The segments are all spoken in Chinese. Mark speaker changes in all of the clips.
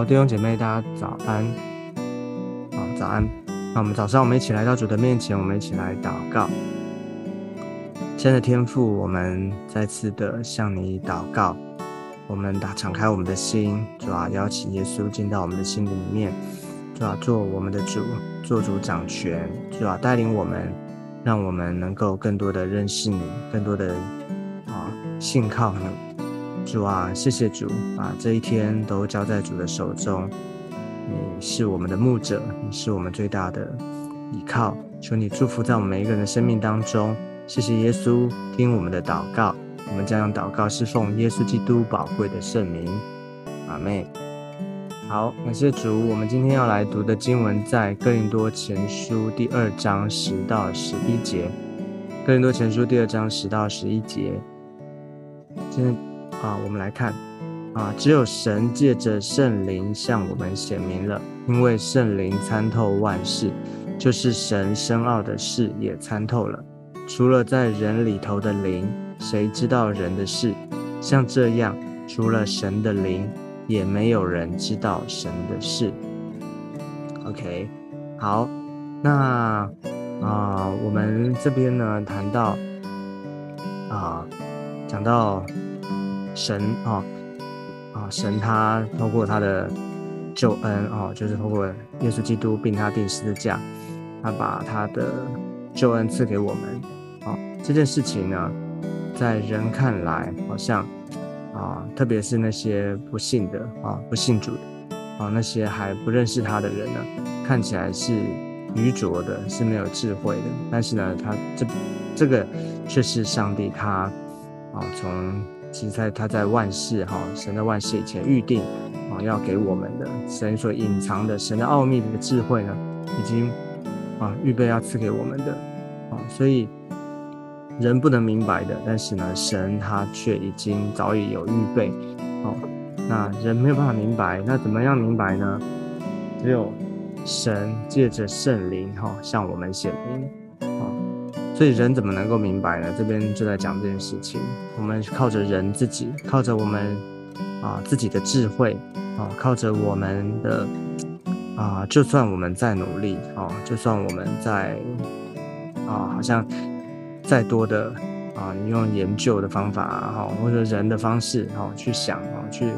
Speaker 1: 好，弟兄姐妹，大家早安。好，早安。那我们早上，我们一起来到主的面前，我们一起来祷告。亲爱的天父，我们再次的向你祷告。我们打敞开我们的心，主啊，邀请耶稣进到我们的心里面，主啊，做我们的主，做主掌权，主啊，带领我们，让我们能够更多的认识你，更多的啊信靠你。主啊，谢谢主，把这一天都交在主的手中。你是我们的牧者，你是我们最大的依靠。求你祝福在我们每一个人的生命当中。谢谢耶稣，听我们的祷告。我们将用祷告侍奉耶稣基督宝贵的圣名。阿妹，好，感谢主。我们今天要来读的经文在哥林多前书第二章十到十一节。哥林多前书第二章十到十一节。今天。啊，我们来看，啊，只有神借着圣灵向我们显明了，因为圣灵参透万事，就是神深奥的事也参透了。除了在人里头的灵，谁知道人的事？像这样，除了神的灵，也没有人知道神的事。OK，好，那啊，我们这边呢谈到啊，讲到。神啊啊，神他通过他的救恩啊，就是通过耶稣基督并他定十字架，他把他的救恩赐给我们啊。这件事情呢，在人看来好像啊，特别是那些不信的啊，不信主的啊，那些还不认识他的人呢，看起来是愚拙的，是没有智慧的。但是呢，他这这个却是上帝他啊从。其实在他在万事哈神的万事以前预定啊要给我们的神所隐藏的神的奥秘的智慧呢，已经啊预备要赐给我们的啊，所以人不能明白的，但是呢神他却已经早已有预备哦。那人没有办法明白，那怎么样明白呢？只有神借着圣灵哈向我们显明。所以人怎么能够明白呢？这边就在讲这件事情。我们靠着人自己，靠着我们啊自己的智慧啊，靠着我们的啊，就算我们再努力啊，就算我们在啊，好像再多的啊，你用研究的方法哈，或者人的方式哈去想啊，去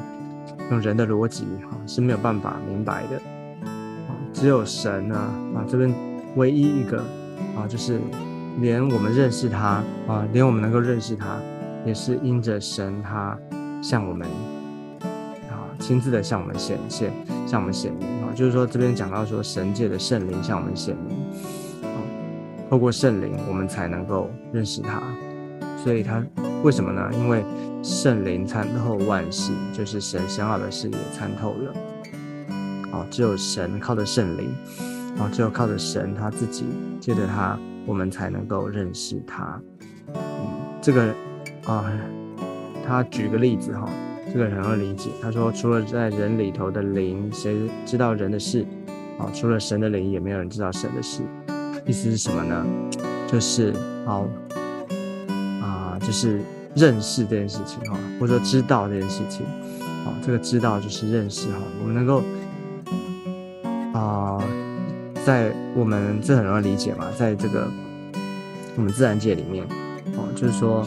Speaker 1: 用人的逻辑哈是没有办法明白的啊。只有神呢啊，这边唯一一个啊，就是。连我们认识他啊，连我们能够认识他，也是因着神他向我们啊亲自的向我们显现，向我们显明啊。就是说这边讲到说神界的圣灵向我们显明啊，透过圣灵我们才能够认识他。所以他为什么呢？因为圣灵参透万事，就是神想要的事也参透了。哦，只有神靠着圣灵，哦，只有靠着神他自己，借着他。我们才能够认识他。嗯，这个啊，他举个例子哈，这个很容易理解。他说，除了在人里头的灵，谁知道人的事？啊，除了神的灵，也没有人知道神的事。意思是什么呢？就是哦，啊，就是认识这件事情哈，或者说知道这件事情。啊，这个知道就是认识哈。我们能够。在我们这很容易理解嘛，在这个我们自然界里面，哦，就是说，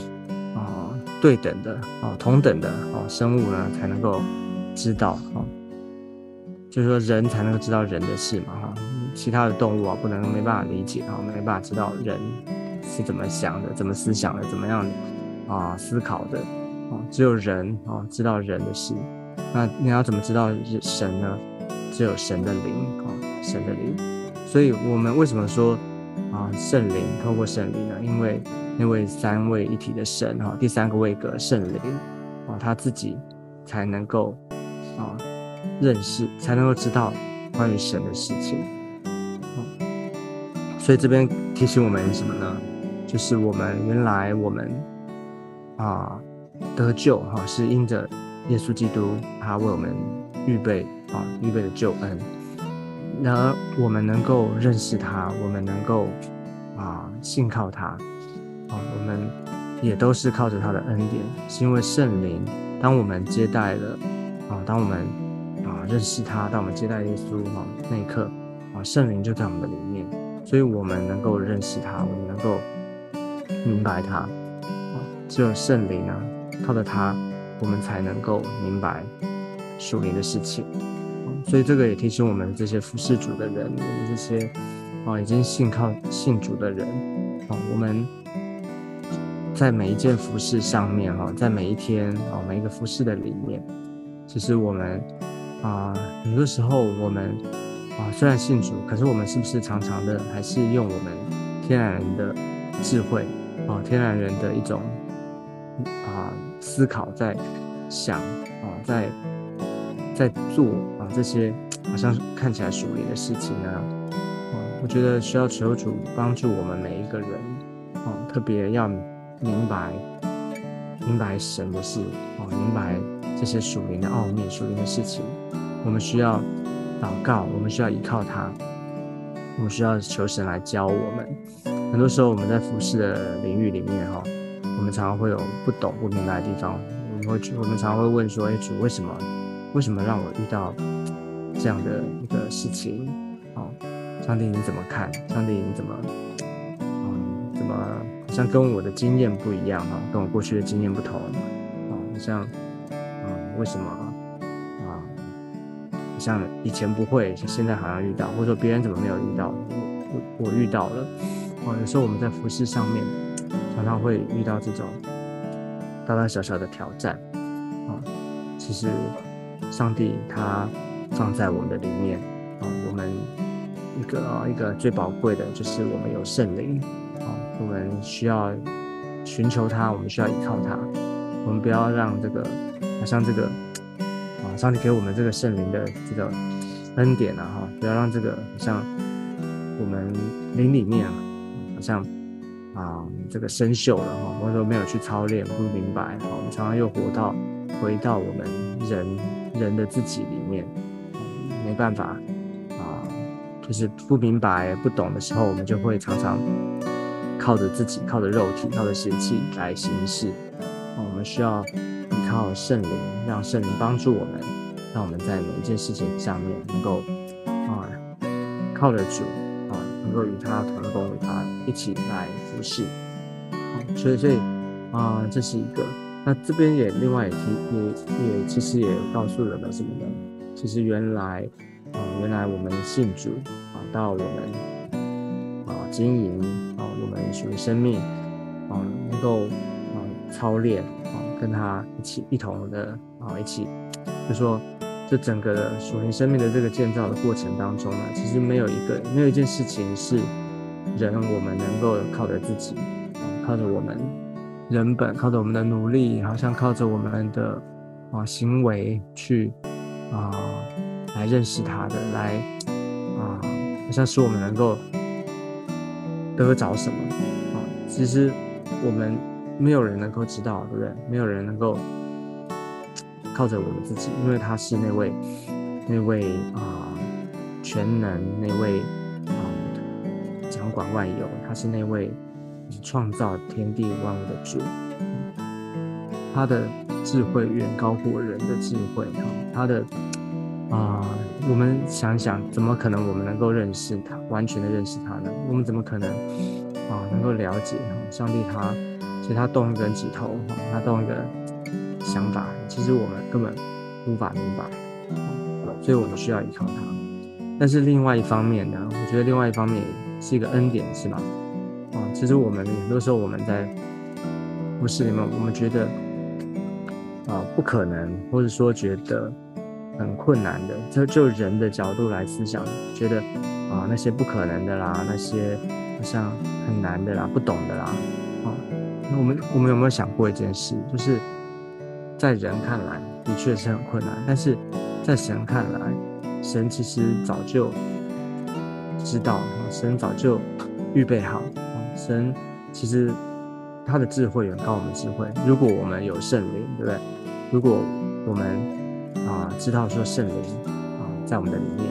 Speaker 1: 哦，对等的，哦，同等的，哦，生物呢才能够知道，哦，就是说人才能够知道人的事嘛，哈，其他的动物啊不能没办法理解，啊，没办法知道人是怎么想的，怎么思想的，怎么样啊思考的，哦，只有人啊知道人的事，那你要怎么知道神呢？只有神的灵，啊，神的灵。所以，我们为什么说啊，圣灵透过圣灵呢？因为那位三位一体的神哈，第三个位格圣灵啊，他自己才能够啊认识，才能够知道关于神的事情。所以这边提醒我们什么呢？就是我们原来我们啊得救哈，是因着耶稣基督他为我们预备啊预备的救恩。然而，我们能够认识他，我们能够啊信靠他，啊，我们也都是靠着他的恩典，是因为圣灵。当我们接待了啊，当我们啊认识他，当我们接待耶稣哈那一刻啊，圣灵就在我们的里面，所以我们能够认识他，我们能够明白他啊，只有圣灵啊，靠着他，我们才能够明白属灵的事情。所以这个也提醒我们这些服侍主的人，我们这些啊已经信靠信主的人啊，我们在每一件服饰上面哈，在每一天啊每一个服饰的里面，其实我们啊很多时候我们啊虽然信主，可是我们是不是常常的还是用我们天然人的智慧啊天然人的一种啊思考在想啊在在做。这些好像看起来属灵的事情呢，啊，我觉得需要求主帮助我们每一个人，哦，特别要明白明白神的事，哦，明白这些属灵的奥秘、属灵的事情。我们需要祷告，我们需要依靠他，我们需要求神来教我们。很多时候我们在服侍的领域里面，哈，我们常常会有不懂、不明白的地方，我们会我们常常会问说：“哎，主，为什么？为什么让我遇到？”这样的一个事情，哦，上帝你怎么看？上帝你怎么，嗯，怎么好像跟我的经验不一样哈？跟我过去的经验不同，哦，好像，嗯，为什么啊？像以前不会，现在好像遇到，或者说别人怎么没有遇到？我我我遇到了，哦，有时候我们在服饰上面常常会遇到这种大大小小的挑战，啊，其实上帝他。放在我们的里面啊，我们一个啊一个最宝贵的就是我们有圣灵啊，我们需要寻求他，我们需要依靠他，我们不要让这个好像这个啊上帝给我们这个圣灵的这个恩典啊哈，不要让这个像我们灵里面啊好像啊这个生锈了哈，或者说没有去操练不明白，我们常常又活到回到我们人人的自己里面。没办法啊，就是不明白、不懂的时候，我们就会常常靠着自己、靠着肉体、靠着邪气来行事。我们需要依靠圣灵，让圣灵帮助我们，让我们在每一件事情上面能够啊靠得住啊，能够与他同工，与他一起来服侍。所以，所以啊，这是一个。那这边也另外也提也也其实也告诉人们什么呢？其实原来，啊，原来我们信主啊，到我们啊经营啊，我们属于生命啊，能够啊操练啊，跟他一起一同的啊，一起，就说这整个的属灵生命的这个建造的过程当中呢，其实没有一个没有一件事情是人我们能够靠着自己啊，靠着我们人本，靠着我们的努力，好像靠着我们的啊行为去。啊，来认识他的，来啊，好像是我们能够得着什么啊？其实我们没有人能够知道，对不对？没有人能够靠着我们自己，因为他是那位那位啊全能，那位啊掌管万有，他是那位创造天地万物的主，他的。智慧远高过人的智慧哈，他的啊，我们想想，怎么可能我们能够认识他，完全的认识他呢？我们怎么可能啊，能够了解哈？上帝他其实他动一根指头哈，他动一个想法，其实我们根本无法明白，所以我们需要依靠他。但是另外一方面呢，我觉得另外一方面是一个恩典，是吗？其实我们很多时候我们在故事里面，我们觉得。啊，不可能，或者说觉得很困难的，就就人的角度来思想，觉得啊那些不可能的啦，那些好像很难的啦，不懂的啦，啊，那我们我们有没有想过一件事，就是在人看来的确是很困难，但是在神看来，神其实早就知道，神早就预备好，神其实他的智慧远高我们智慧，如果我们有圣灵，对不对？如果我们啊知道说圣灵啊在我们的里面，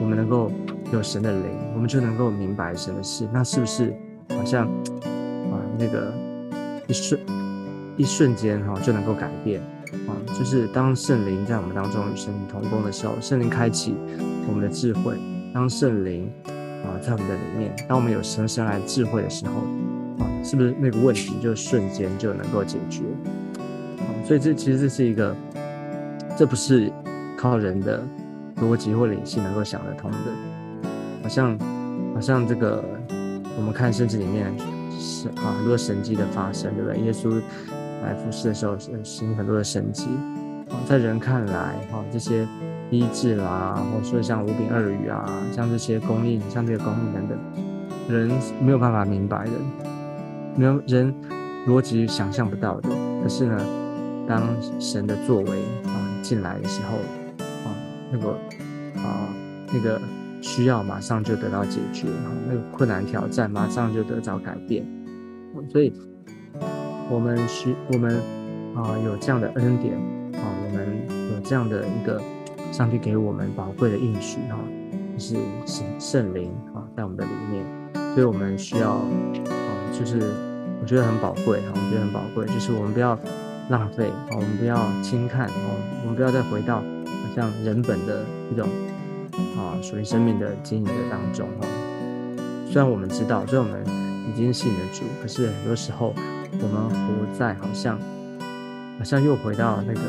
Speaker 1: 我们能够有神的灵，我们就能够明白神的事。那是不是好像啊那个一瞬一瞬间哈就能够改变啊，就是当圣灵在我们当中与神同工的时候，圣灵开启我们的智慧。当圣灵啊在我们的里面，当我们有神神来智慧的时候，啊，是不是那个问题就瞬间就能够解决？啊，所以这其实这是一个，这不是靠人的逻辑或理性能够想得通的。好像好像这个，我们看圣经里面是啊很多神迹的发生，对不对？耶稣。来服侍的时候，行很多的神迹，啊，在人看来，哈，这些医治啦，或者说像五饼二鱼啊，像这些供应，像这个供应等等，人没有办法明白的，没有人逻辑想象不到的。可是呢，当神的作为啊进来的时候，啊，那个啊那个需要马上就得到解决，啊，那个困难挑战马上就得到改变，所以。我们需我们啊有这样的恩典啊，我们有这样的一个上帝给我们宝贵的应许哈，就是圣圣灵啊在我们的里面，所以我们需要啊，就是我觉得很宝贵哈，我觉得很宝贵，就是我们不要浪费啊，我们不要轻看哦，我们不要再回到好像人本的一种啊属于生命的经营的当中哈。虽然我们知道，虽然我们已经信了主，可是很多时候。我们活在好像，好像又回到那个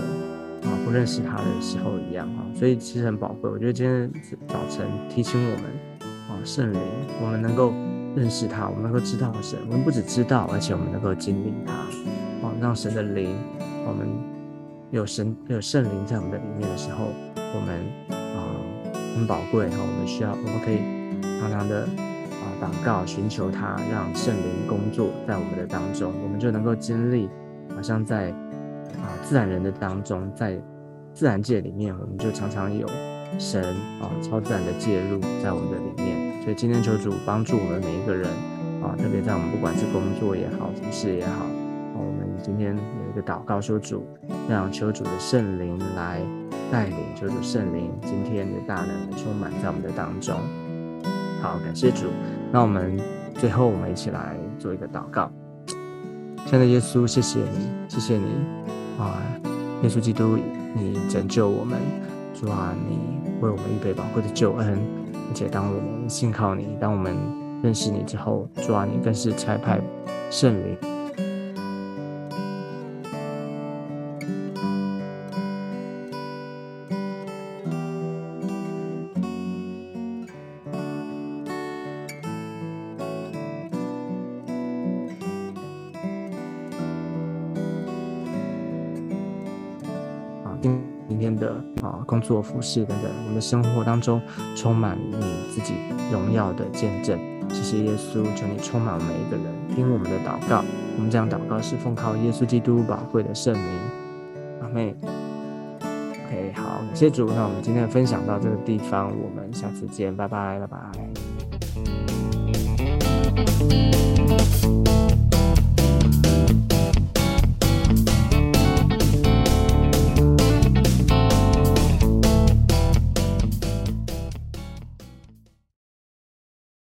Speaker 1: 啊不认识他的时候一样哈，所以其实很宝贵。我觉得今天早晨提醒我们啊，圣灵，我们能够认识他，我们能够知道神，我们不只知道，而且我们能够经历他，啊，让神的灵，我们有神有圣灵在我们的里面的时候，我们啊很宝贵哈，我们需要，我们可以常常的啊。祷告，寻求他，让圣灵工作在我们的当中，我们就能够经历，好像在啊自然人的当中，在自然界里面，我们就常常有神啊超自然的介入在我们的里面。所以今天求主帮助我们每一个人啊，特别在我们不管是工作也好，服事也好，我们今天有一个祷告说主，让求主的圣灵来带领，求主圣灵今天的大能充满在我们的当中。好，感谢主。那我们最后，我们一起来做一个祷告。亲爱的耶稣，谢谢你，谢谢你啊！耶稣基督，你拯救我们，主啊，你为我们预备宝贵的救恩。而且当我们信靠你，当我们认识你之后，主啊，你更是差派圣灵。工作、服饰等等，我们的生活当中充满你自己荣耀的见证。谢谢耶稣，求你充满每一个人，听我们的祷告。我们这样祷告是奉靠耶稣基督宝贵的圣名。阿妹，OK，好，感谢主。那我们今天分享到这个地方，我们下次见，拜拜，拜拜。